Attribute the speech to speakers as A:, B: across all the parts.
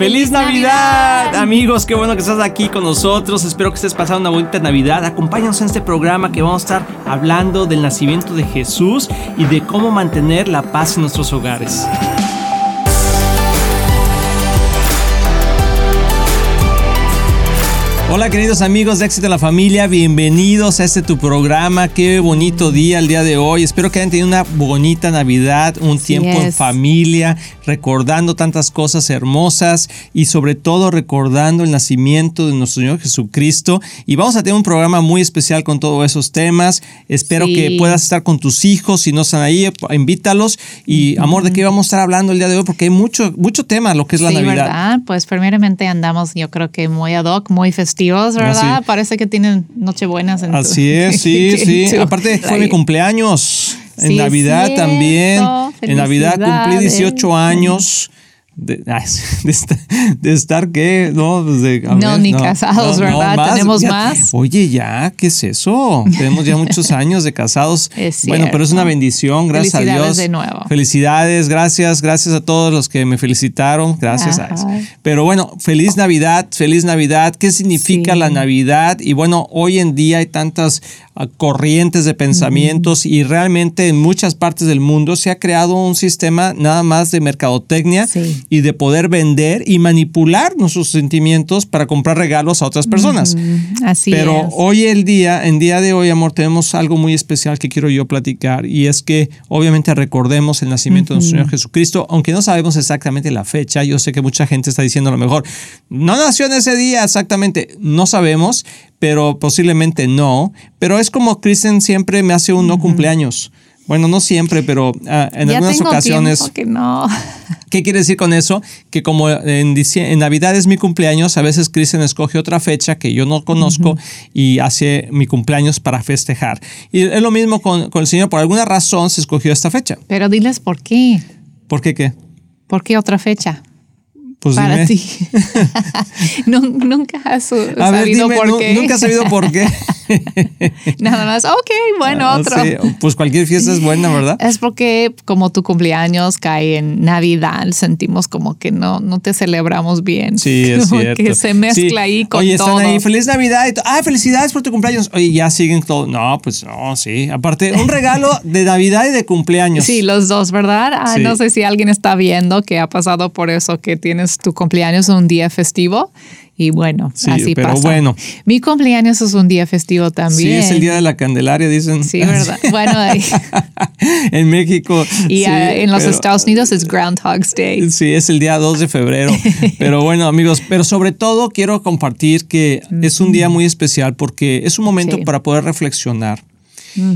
A: ¡Feliz Navidad! Amigos, qué bueno que estás aquí con nosotros. Espero que estés pasando una bonita Navidad. Acompáñanos en este programa que vamos a estar hablando del nacimiento de Jesús y de cómo mantener la paz en nuestros hogares. Hola queridos amigos de Éxito en la Familia, bienvenidos a este tu programa. Qué bonito día el día de hoy. Espero que hayan tenido una bonita Navidad, un tiempo en familia, recordando tantas cosas hermosas y sobre todo recordando el nacimiento de nuestro Señor Jesucristo. Y vamos a tener un programa muy especial con todos esos temas. Espero que puedas estar con tus hijos, si no están ahí, invítalos. Y amor, ¿de qué vamos a estar hablando el día de hoy? Porque hay mucho, mucho tema lo que es la Navidad.
B: ¿verdad? Pues primeramente andamos, yo creo que muy ad hoc, muy festivos, ¿verdad? Parece que tienen Nochebuenas. En
A: Así es, sí, sí. Aparte fue mi cumpleaños. En Navidad también. En Navidad cumplí 18 años. De, de, estar, qué, no,
B: pues no, ni casados, ¿verdad? Tenemos más.
A: Oye, ya, ¿qué es eso? Tenemos ya muchos años de casados. bueno, pero es una bendición, gracias a Dios.
B: de nuevo.
A: Felicidades, gracias, gracias a todos los que me felicitaron, gracias a eso. Pero bueno, feliz Navidad, feliz Navidad. ¿Qué significa la Navidad? Y bueno, hoy en día hay tantas corrientes de pensamientos y realmente en muchas partes del mundo se ha creado un sistema nada más de mercadotecnia y de poder vender y manipular nuestros sentimientos para comprar regalos a otras personas.
B: Así
A: Pero hoy el día, en día de hoy, amor, tenemos algo muy especial que quiero yo platicar y es que obviamente recordemos el nacimiento de nuestro Señor Jesucristo, aunque no sabemos exactamente la fecha. Yo sé que mucha gente está diciendo a lo mejor, no nació en ese día exactamente, no sabemos, pero posiblemente no. Pero es como Kristen siempre me hace un no cumpleaños. Bueno, no siempre, pero ah, en algunas ocasiones.
B: Que no.
A: ¿Qué quiere decir con eso? Que como en, en, Navidad es mi cumpleaños, a veces Kristen escoge otra fecha que yo no conozco y hace mi cumpleaños para festejar. Y es lo mismo con, con el Señor. Por alguna razón se escogió esta fecha.
B: Pero diles por qué.
A: ¿Por qué qué?
B: ¿Por qué otra fecha?
A: Pues
B: para ti. nunca has sabido por qué.
A: Nunca has sabido por qué.
B: Nada más, ok, bueno, ah, otro.
A: pues cualquier fiesta es buena, ¿verdad?
B: Es porque como tu cumpleaños cae en Navidad, sentimos como que no, no te celebramos bien.
A: Sí, es cierto.
B: que se mezcla ahí con
A: Oye, están ahí, feliz Navidad. Y ah, felicidades por tu cumpleaños. Oye, ya siguen todo. No, pues no, sí. Aparte, un regalo de Navidad y de cumpleaños.
B: Sí, los dos, ¿verdad? Ah, no sé si alguien está viendo que ha pasado por eso, que tienes tu cumpleaños un día festivo y bueno, sí, así pero bueno. Mi cumpleaños es un día festivo también.
A: Sí, es el día de la Candelaria, dicen.
B: Sí, verdad. Bueno, ahí.
A: en México.
B: Y ah, en los Estados Unidos es Groundhog's Day.
A: Sí, es el día 2 de febrero. pero bueno, amigos, pero sobre todo quiero compartir que es un día muy especial porque es un momento para poder reflexionar.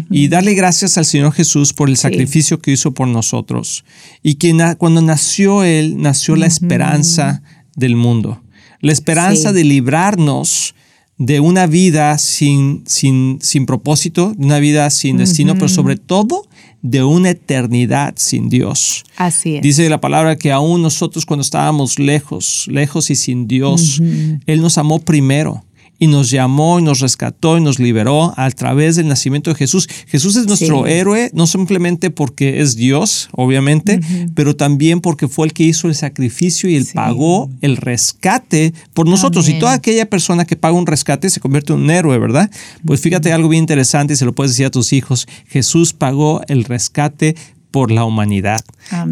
A: Y darle gracias al Señor Jesús por el sacrificio que hizo por nosotros. Y que cuando nació Él, nació la esperanza del mundo la esperanza de librarnos de una vida sin, sin, sin propósito, de una vida sin destino, pero sobre todo de una eternidad sin Dios.
B: Así es.
A: Dice la palabra que aún nosotros cuando estábamos lejos, lejos y sin Dios, Él nos amó primero y nos llamó y nos rescató y nos liberó a través del nacimiento de Jesús. Jesús es nuestro héroe, no simplemente porque es Dios, obviamente, pero también porque fue el que hizo el sacrificio y el pagó el rescate por nosotros. Y toda aquella persona que paga un rescate se convierte en un héroe, ¿verdad? Pues fíjate algo bien interesante y se lo puedes decir a tus hijos. Jesús pagó el rescate por la humanidad.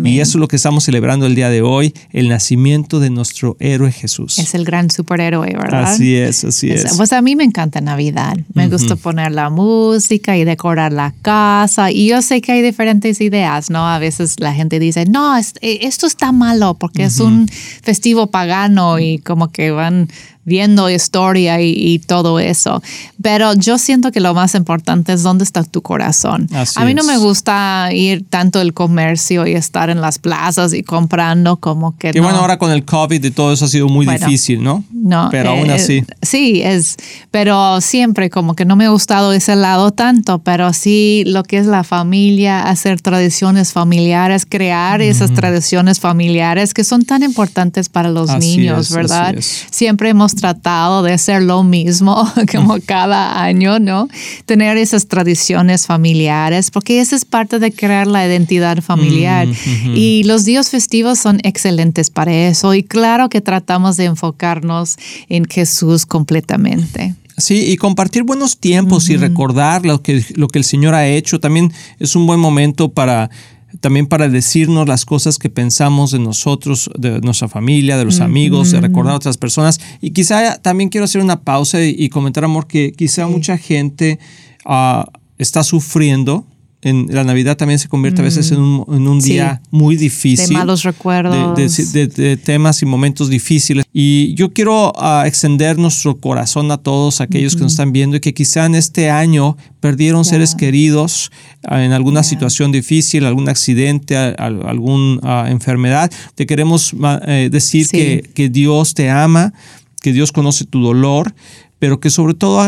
A: Y eso es lo que estamos celebrando el día de hoy, el nacimiento de nuestro héroe Jesús.
B: Es el gran superhéroe, ¿verdad?
A: Así es, así es.
B: Pues a mí me encanta Navidad. Me gusta poner la música y decorar la casa. Y yo sé que hay diferentes ideas, ¿no? A veces la gente dice, no, eh, esto está malo porque es un festivo pagano y como que van viendo historia y, todo eso. Pero yo siento que lo más importante es dónde está tu corazón. a mí no me gusta ir tanto el comercio y estar en las plazas y comprando como que...
A: Y bueno, ahora con el COVID y todo eso ha sido muy difícil, ¿no?
B: No.
A: Pero aún eh, así.
B: Sí, es, pero siempre como que no me ha gustado ese lado tanto, pero sí lo que es la familia, hacer tradiciones familiares, crear esas tradiciones familiares que son tan importantes para los niños, ¿verdad? Siempre hemos hemos tratado de hacer lo mismo como cada año, ¿no? Tener esas tradiciones familiares, porque esa es parte de crear la identidad familiar. Y los días festivos son excelentes para eso. Y claro que tratamos de enfocarnos en Jesús completamente.
A: Sí, y compartir buenos tiempos y recordar lo que, lo que el Señor ha hecho también es un buen momento para también para decirnos las cosas que pensamos de nosotros, de nuestra familia, de los amigos, de recordar a otras personas. Y quizá también quiero hacer una pausa y, comentar, amor, que quizá mucha gente ah, está sufriendo en la Navidad también se convierte a veces en un, día muy difícil.
B: De malos recuerdos.
A: De, temas y momentos difíciles. Y yo quiero ah, extender nuestro corazón a todos aquellos que nos están viendo y que quizá en este año perdieron seres queridos ah, en alguna situación difícil, algún accidente, alguna ah, enfermedad. Te queremos eh, decir que, que, Dios te ama, que Dios conoce tu dolor, pero que sobre todo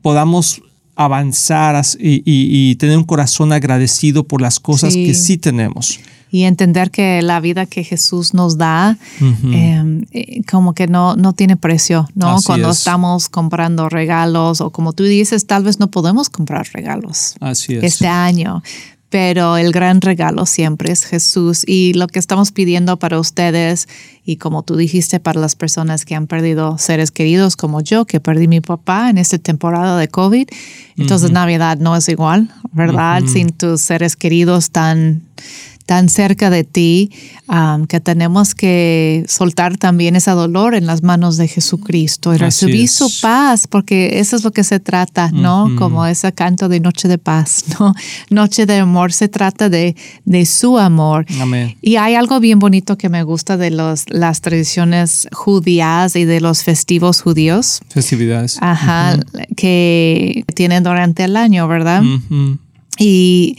A: podamos avanzar y, tener un corazón agradecido por las cosas que sí. tenemos.
B: Y entender que la vida que Jesús nos da, em, eh, como que no, no tiene precio, ¿no? Cuando estamos comprando regalos o como tú dices, tal vez no podemos comprar regalos este año, pero el gran regalo siempre es Jesús. Y lo que estamos pidiendo para ustedes y como tú dijiste para las personas que han perdido seres queridos como yo, que perdí mi papá en esta temporada de COVID, entonces Navidad no es igual, ¿verdad? Sin tus seres queridos tan tan cerca de ti, que tenemos que soltar también ese dolor en las manos de Jesucristo y recibir su paz, porque eso es lo que se trata, ¿no? Como ese canto de Noche de Paz, ¿no? Noche de Amor se trata de, de su amor. Y hay algo bien bonito que me gusta de los, las tradiciones judías y de los festivos judíos.
A: Festividades.
B: Ajá, que tienen durante el año, ¿verdad? Y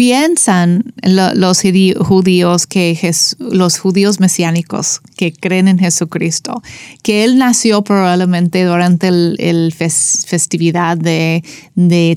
B: piensan los judíos que los judíos mesiánicos que creen en Jesucristo, que él nació probablemente durante el, festividad de,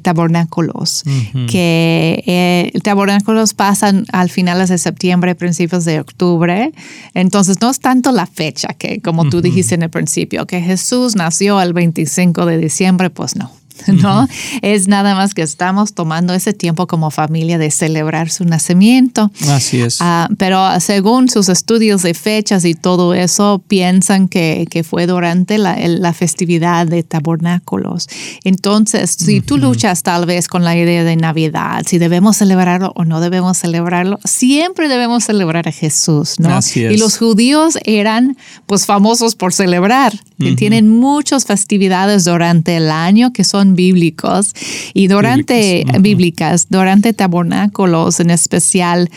B: tabernáculos, que eh, tabernáculos pasan al finales de septiembre, principios de octubre, entonces no es tanto la fecha que como tú dijiste en el principio, que Jesús nació el 25 de diciembre, pues no ¿no? Es nada más que estamos tomando ese tiempo como familia de celebrar su nacimiento.
A: Así es.
B: Ah, pero según sus estudios de fechas y todo eso, piensan que, que fue durante la, la, festividad de tabernáculos. Entonces, si tú luchas tal vez con la idea de Navidad, si debemos celebrarlo o no debemos celebrarlo, siempre debemos celebrar a Jesús, ¿no?
A: Así es.
B: Y los judíos eran pues famosos por celebrar. Tienen muchas festividades durante el año que son bíblicos. Y durante bíblicas, durante tabernáculos en especial,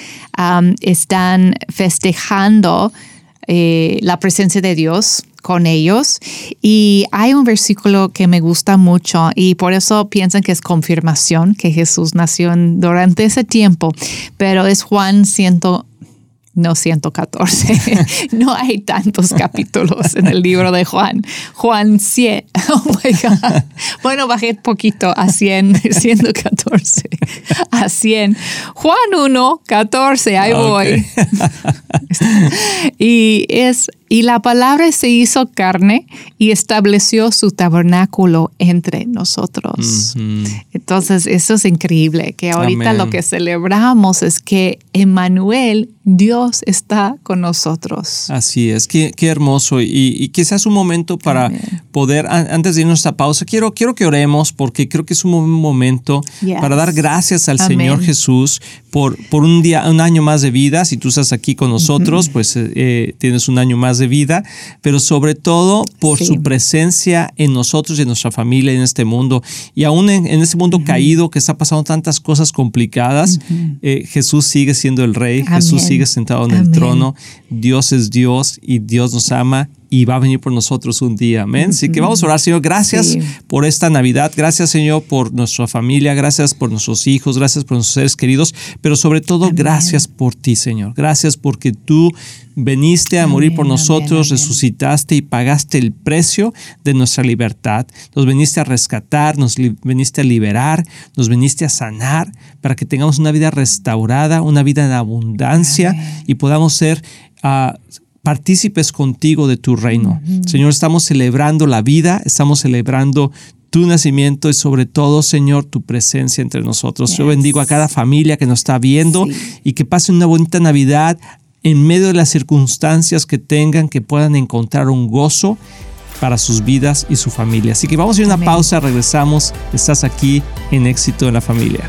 B: están festejando eh, la presencia de Dios con ellos. Y hay un versículo que me gusta mucho y por eso piensan que es confirmación que Jesús nació durante ese tiempo, pero es Juan 100, no 114. no hay tantos capítulos en el libro de Juan. Juan 100. Oh my God. Bueno, bajé poquito a 100, 114. A 100. Juan 1, 14, ahí voy. y es y la palabra se hizo carne y estableció su tabernáculo entre nosotros. Entonces, eso es increíble, que ahorita lo que celebramos es que Emmanuel, Dios está con nosotros.
A: Así es, qué, hermoso. Y, quizás un momento para poder, antes de irnos a pausa, quiero, quiero que oremos porque creo que es un momento para dar gracias al Señor Jesús por, por un día, un año más de vida. Si tú estás aquí con nosotros, pues eh, tienes un año más de vida, pero sobre todo por su presencia en nosotros y en nuestra familia en este mundo. Y aún en, este mundo caído que está pasando tantas cosas complicadas, eh, Jesús sigue siendo el rey, Jesús sigue sentado en el trono, Dios es Dios y Dios nos ama y va a venir por nosotros un día. Amén. Así que vamos a orar, Señor. Gracias por esta Navidad. Gracias, Señor, por nuestra familia. Gracias por nuestros hijos. Gracias por nuestros seres queridos. Pero sobre todo, gracias por ti, Señor. Gracias porque tú veniste a morir por nosotros, resucitaste y pagaste el precio de nuestra libertad. Nos veniste a rescatar, nos veniste a liberar, nos veniste a sanar para que tengamos una vida restaurada, una vida en abundancia y podamos ser... Uh, partícipes contigo de tu reino. Señor, estamos celebrando la vida, estamos celebrando tu nacimiento y sobre todo, Señor, tu presencia entre nosotros. Yo bendigo a cada familia que nos está viendo y que pasen una bonita Navidad en medio de las circunstancias que tengan, que puedan encontrar un gozo para sus vidas y su familia. Así que vamos a ir a una pausa, regresamos. Estás aquí en Éxito en la Familia.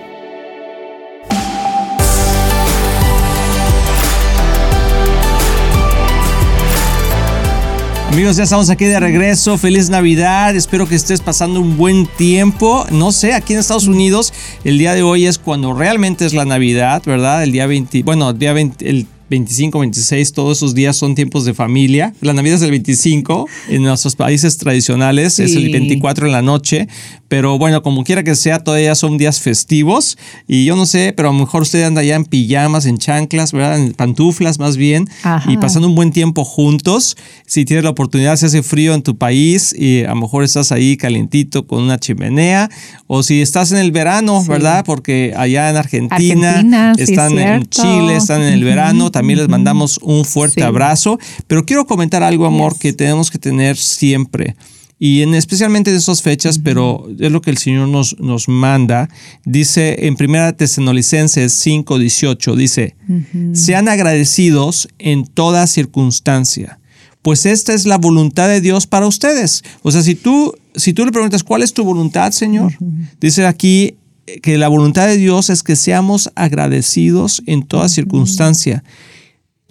A: Amigos, ya estamos aquí de regreso. Feliz Navidad. Espero que estés pasando un buen tiempo. No sé, aquí en Estados Unidos el día de hoy es cuando realmente es la Navidad, ¿verdad? El día 20, bueno, el día 20, el 25, 26, todos esos días son tiempos de familia. La Navidad es el 25, en nuestros países tradicionales es el 24 en la noche, pero bueno, como quiera que sea, todavía son días festivos y yo no sé, pero a lo mejor usted anda ya en pijamas, en chanclas, ¿verdad? En pantuflas más bien y pasando un buen tiempo juntos. Si tienes la oportunidad, si hace frío en tu país y a lo mejor estás ahí calientito con una chimenea o si estás en el verano, ¿verdad? Porque allá en Argentina, están en Chile, están en el verano, también les mandamos un fuerte abrazo. Pero quiero comentar algo, amor, que tenemos que tener siempre. Y en, especialmente en esas fechas, pero es lo que el Señor nos, nos manda. Dice en 1 Tesalonicenses 5, 18, dice, sean agradecidos en toda circunstancia, pues esta es la voluntad de Dios para ustedes. O sea, si tú, si tú le preguntas, ¿cuál es tu voluntad, Señor? Dice aquí que la voluntad de Dios es que seamos agradecidos en toda circunstancia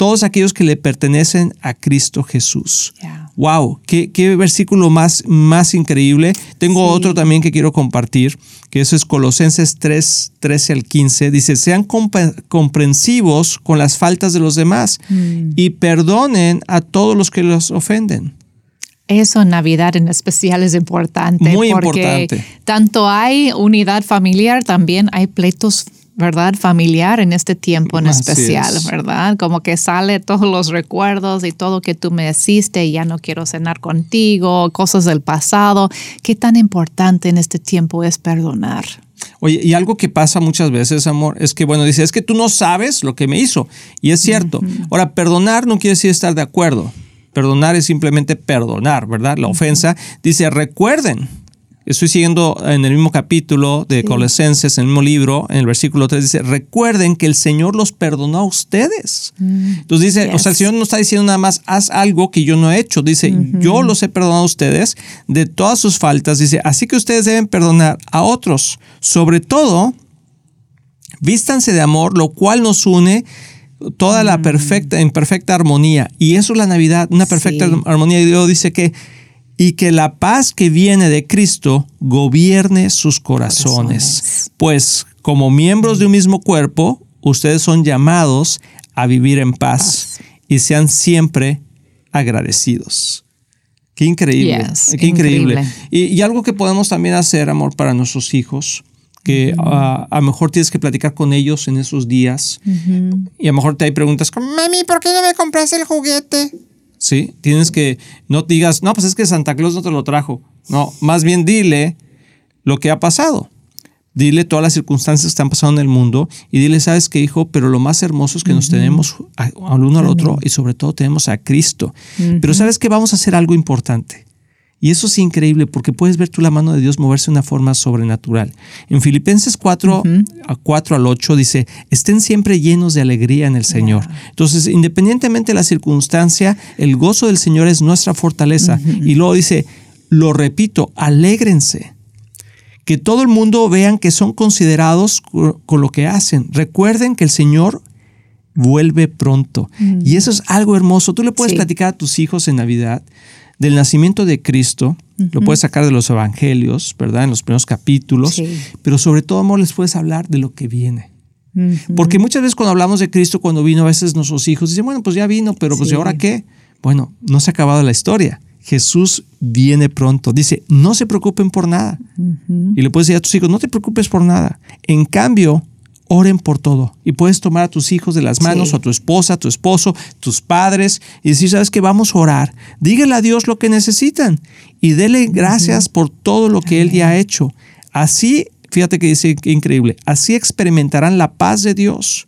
A: todos aquellos que le pertenecen a Cristo Jesús. Wow, qué, qué, versículo más, más increíble. Tengo otro también que quiero compartir, que eso es Colosenses 3, 13 al 15. Dice, sean comprensivos con las faltas de los demás mm. y perdonen a todos los que los ofenden.
B: Eso en Navidad en especial es importante.
A: Muy porque importante.
B: Tanto hay unidad familiar, también hay pleitos ¿verdad? Familiar en este tiempo en especial, ¿verdad? Como que sale todos los recuerdos y todo que tú me hiciste y ya no quiero cenar contigo, cosas del pasado. ¿Qué tan importante en este tiempo es perdonar?
A: Oye, y algo que pasa muchas veces, amor, es que, bueno, dice, es que tú no sabes lo que me hizo. Y es cierto. Ahora, perdonar no quiere decir estar de acuerdo. Perdonar es simplemente perdonar, ¿verdad? La ofensa. Dice, recuerden Estoy siguiendo en el mismo capítulo de Colosenses, en el mismo libro, en el versículo 3 dice, recuerden que el Señor los perdonó a ustedes. Mm. Entonces dice, o sea, el Señor no está diciendo nada más, haz algo que yo no he hecho. Dice, yo los he perdonado a ustedes de todas sus faltas. Dice, así que ustedes deben perdonar a otros. Sobre todo, vístanse de amor, lo cual nos une toda la mm. perfecta, en perfecta armonía. Y eso es la Navidad, una perfecta armonía. Y Dios dice que y que la paz que viene de Cristo gobierne sus corazones. Pues como miembros de un mismo cuerpo, ustedes son llamados a vivir en paz, y sean siempre agradecidos. Qué increíble. qué increíble. Y, algo que podemos también hacer, amor, para nuestros hijos, que ah, a lo mejor tienes que platicar con ellos en esos días. Y a lo mejor te hay preguntas como, mami, ¿por qué no me compraste el juguete? Sí, tienes que, no digas, no, pues es que Santa Claus no te lo trajo. No, más bien dile lo que ha pasado. Dile todas las circunstancias que están pasando en el mundo y dile, sabes qué, hijo, pero lo más hermoso es que nos tenemos al uno al otro y sobre todo tenemos a Cristo. Pero sabes que vamos a hacer algo importante. Y eso es increíble porque puedes ver tú la mano de Dios moverse de una forma sobrenatural. En Filipenses 4, a 4 al 8 dice, estén siempre llenos de alegría en el Señor. Entonces, independientemente de la circunstancia, el gozo del Señor es nuestra fortaleza. Y luego dice, lo repito, alégrense que todo el mundo vean que son considerados con lo que hacen. Recuerden que el Señor vuelve pronto. Mm. Y eso es algo hermoso. Tú le puedes platicar a tus hijos en Navidad del nacimiento de Cristo, lo puedes sacar de los evangelios, ¿verdad? En los primeros capítulos, pero sobre todo, amor, les puedes hablar de lo que viene. Porque muchas veces cuando hablamos de Cristo, cuando vino, a veces nuestros hijos dicen, bueno, pues ya vino, pero pues ¿y ahora qué? Bueno, no se ha acabado la historia. Jesús viene pronto. Dice, no se preocupen por nada. Y le puedes decir a tus hijos, no te preocupes por nada. En cambio, oren por todo. Y puedes tomar a tus hijos de las manos, o a tu esposa, a tu esposo, tus padres, y decir, sabes que vamos a orar. Dígale a Dios lo que necesitan y dele gracias por todo lo que Él ya ha hecho. Así, fíjate que dice que increíble, así experimentarán la paz de Dios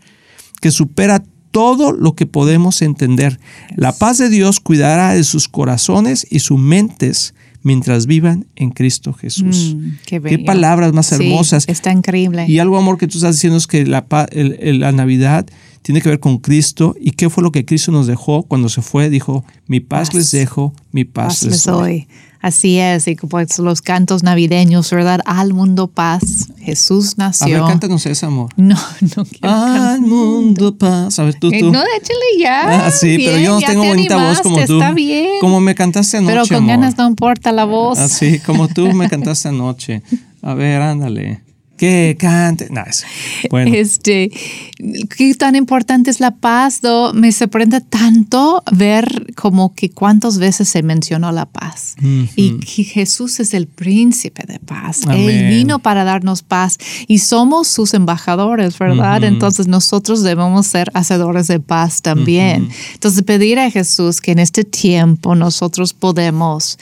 A: que supera todo lo que podemos entender. La paz de Dios cuidará de sus corazones y sus mentes mientras vivan en Cristo Jesús. Mm, qué, palabras más hermosas.
B: Está increíble.
A: Y algo, amor, que tú estás diciendo es que la, la Navidad tiene que ver con Cristo. ¿Y qué fue lo que Cristo nos dejó cuando se fue? Dijo, mi paz, les dejo, mi paz, les doy.
B: Así es, y pues los cantos navideños, ¿verdad? Al mundo paz, Jesús nació.
A: A ver, cántanos ese amor.
B: No, no quiero
A: Al mundo paz. A ver, tú, tú.
B: no, échale ya.
A: Ah, sí, pero yo no tengo bonita voz como tú.
B: Está bien.
A: Como me cantaste anoche,
B: Pero con ganas no importa la voz.
A: Así, ah, como tú me cantaste anoche. A ver, ándale que cante. bueno.
B: Este, qué tan importante es la paz, me sorprende tanto ver como que cuántas veces se mencionó la paz y que Jesús es el príncipe de paz. Él vino para darnos paz y somos sus embajadores, ¿verdad? Entonces nosotros debemos ser hacedores de paz también. Entonces pedir a Jesús que en este tiempo nosotros podemos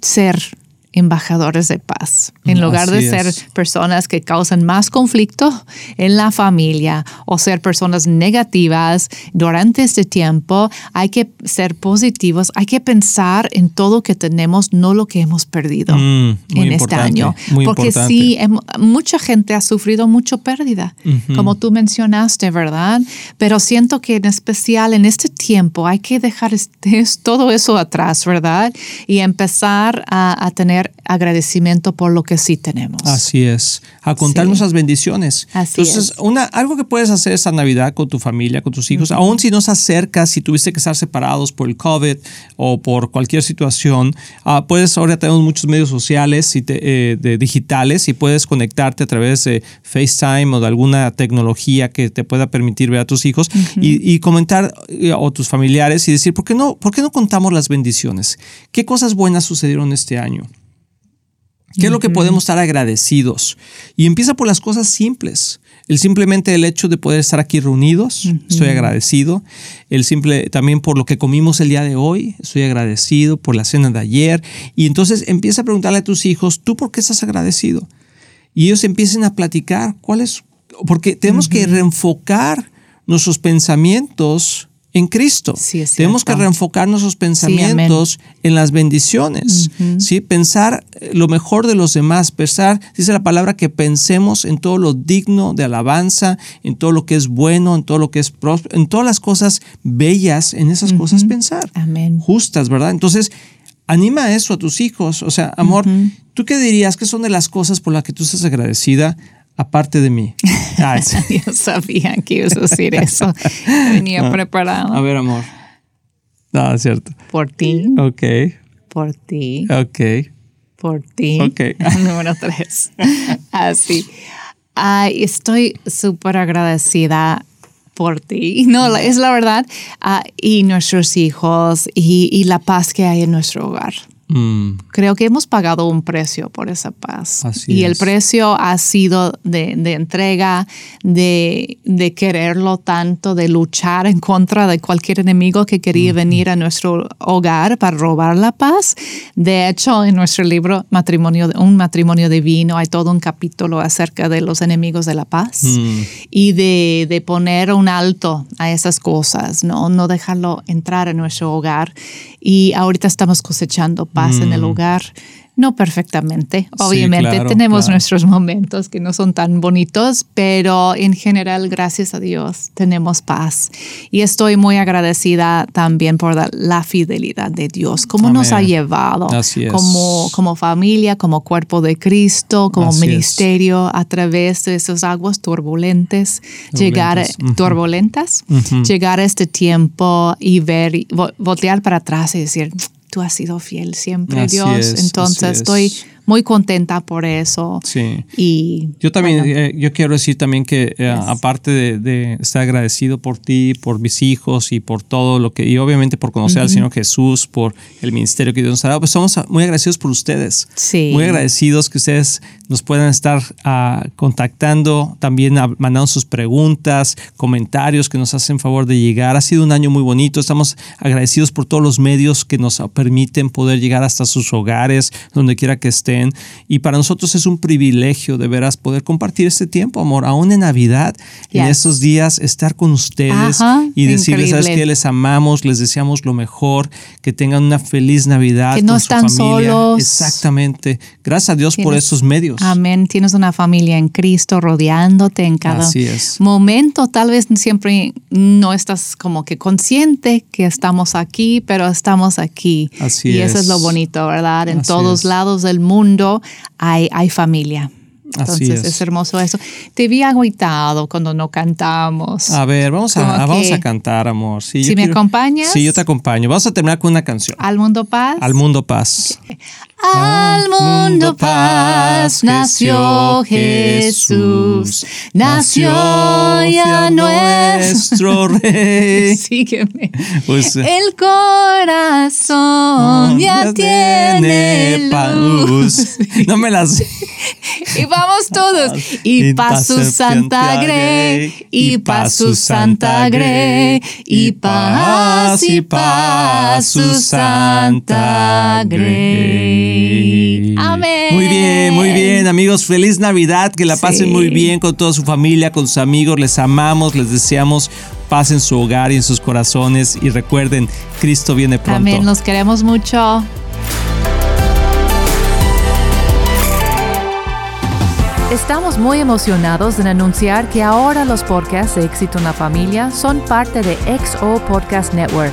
B: ser embajadores de paz, en lugar de ser personas que causan más conflicto en la familia o ser personas negativas durante este tiempo, hay que ser positivos, hay que pensar en todo que tenemos, no lo que hemos perdido mm, en este año. Porque sí, mucha gente ha sufrido mucha pérdida, como tú mencionaste, ¿verdad? Pero siento que en especial en este tiempo hay que dejar este, todo eso atrás, ¿verdad? Y empezar a tener agradecimiento por lo que sí tenemos.
A: Así es, a contar nuestras bendiciones.
B: Así
A: Entonces, Una, algo que puedes hacer esta Navidad con tu familia, con tus hijos, aún si no se acerca, si tuviste que estar separados por el COVID o por cualquier situación, uh, puedes, ahora tenemos muchos medios sociales y eh, de, digitales y puedes conectarte a través de FaceTime o de alguna tecnología que te pueda permitir ver a tus hijos y, comentar eh, o tus familiares y decir, ¿por qué, no, ¿por qué no contamos las bendiciones? ¿Qué cosas buenas sucedieron este año? ¿Qué es lo que podemos estar agradecidos? Y empieza por las cosas simples. El simplemente el hecho de poder estar aquí reunidos, estoy agradecido. El simple también por lo que comimos el día de hoy, estoy agradecido por la cena de ayer. Y entonces empieza a preguntarle a tus hijos, ¿tú por qué estás agradecido? Y ellos empiecen a platicar cuál es, porque tenemos que reenfocar nuestros pensamientos en Cristo. Tenemos que reenfocar nuestros pensamientos en las bendiciones, ¿sí? Pensar eh, lo mejor de los demás, pensar, dice la palabra, que pensemos en todo lo digno de alabanza, en todo lo que es bueno, en todo lo que es próspero, en todas las cosas bellas, en esas cosas pensar.
B: Amén.
A: Justas, ¿verdad? Entonces, anima eso a tus hijos. O sea, amor, ¿tú qué dirías que son de las cosas por las que tú estás agradecida? Aparte de mí.
B: Ah, Yo sabía que ibas a decir eso. Venía preparado.
A: A ver, amor. No, es cierto.
B: Por ti.
A: Ok.
B: Por ti.
A: Ok.
B: Por ti.
A: Ok.
B: Número tres. Así. Ay, estoy súper agradecida por ti, no, es la verdad, ah, y nuestros hijos y, y la paz que hay en nuestro hogar.
A: Mm,
B: Creo que hemos pagado un precio por esa paz.
A: Así
B: y el
A: es.
B: precio ha sido de, de entrega, de, de quererlo tanto, de luchar en contra de cualquier enemigo que quería venir a nuestro hogar para robar la paz. De hecho, en nuestro libro Matrimonio, Un matrimonio divino hay todo un capítulo acerca de los enemigos de la paz
A: mm,
B: y de, de poner un alto a esas cosas, ¿no? no dejarlo entrar a nuestro hogar. Y ahorita estamos cosechando paz en el hogar. No perfectamente, obviamente
A: claro,
B: tenemos
A: claro.
B: nuestros momentos que no son tan bonitos, pero en general, gracias a Dios, tenemos paz. Y estoy muy agradecida también por la, la fidelidad de Dios, cómo nos ha
A: Amén.
B: llevado
A: Así es.
B: como, como familia, como cuerpo de Cristo, como
A: Así es.
B: ministerio a través de esas aguas turbulentes, llegar
A: Turbulentas, ujú.
B: turbulentas,
A: Ujú.
B: llegar a este tiempo y ver, voltear para atrás y decir, tú has sido fiel siempre,
A: Así
B: Dios.
A: es,
B: Entonces
A: es.
B: estoy muy contenta por eso.
A: sí.
B: Y
A: Yo también,
B: bueno,
A: eh, yo quiero decir también que eh,
B: Yes.
A: aparte de, de estar agradecido por ti, por mis hijos y por todo lo que, y obviamente por conocer al Señor Jesús, por el ministerio que Dios nos ha dado, pues somos muy agradecidos por ustedes.
B: Sí.
A: Muy agradecidos que ustedes nos puedan estar ah, contactando, también mandando sus preguntas, comentarios que nos hacen favor de llegar. Ha sido un año muy bonito. Estamos agradecidos por todos los medios que nos permiten poder llegar hasta sus hogares, donde quiera que estén. Y para nosotros es un privilegio de veras poder compartir este tiempo, amor, aún en Navidad, en estos días, estar con ustedes
B: Ajá,
A: y decirles, ¿sabes
B: increíble.
A: qué? Les amamos, les deseamos lo mejor, que tengan una feliz Navidad.
B: Que no
A: con su
B: están
A: familia.
B: solos.
A: Exactamente. Gracias a Dios por esos medios.
B: Amén. Tienes una familia en Cristo rodeándote en cada
A: Así es.
B: momento. Tal vez siempre no estás como que consciente que estamos aquí, pero estamos aquí.
A: Así
B: y eso es
A: es.
B: lo bonito, ¿verdad? En
A: Así
B: todos
A: es.
B: lados del mundo hay, hay familia.
A: Así
B: Entonces
A: es.
B: es. hermoso eso. Te vi agüitado cuando no cantamos.
A: A ver, vamos a, vamos a cantar, amor. Sí,
B: ¿Sí
A: yo
B: me acompañas?
A: Sí, yo te acompaño. Vamos a terminar con una canción.
B: Al mundo paz.
A: Al mundo paz.
B: Al mundo paz nació Jesús, nació ya nuestro.
A: rey.
B: Sígueme.
A: Pues, eh,
B: El corazón ya tiene luz.
A: No me las.
B: Y vamos todos. Y pa' su Santa Grey, y pa' su Santa Grey, y paz, y pa' su Santa Grey. Amén.
A: Muy bien, muy bien, amigos. Feliz Navidad. Que la pasen muy bien con toda su familia, con sus amigos. Les amamos, les deseamos paz en su hogar y en sus corazones. Y recuerden, Cristo viene pronto.
B: Amén. Los queremos mucho.
C: Estamos muy emocionados en anunciar que ahora los podcasts de Éxito en la Familia son parte de XO Podcast Network,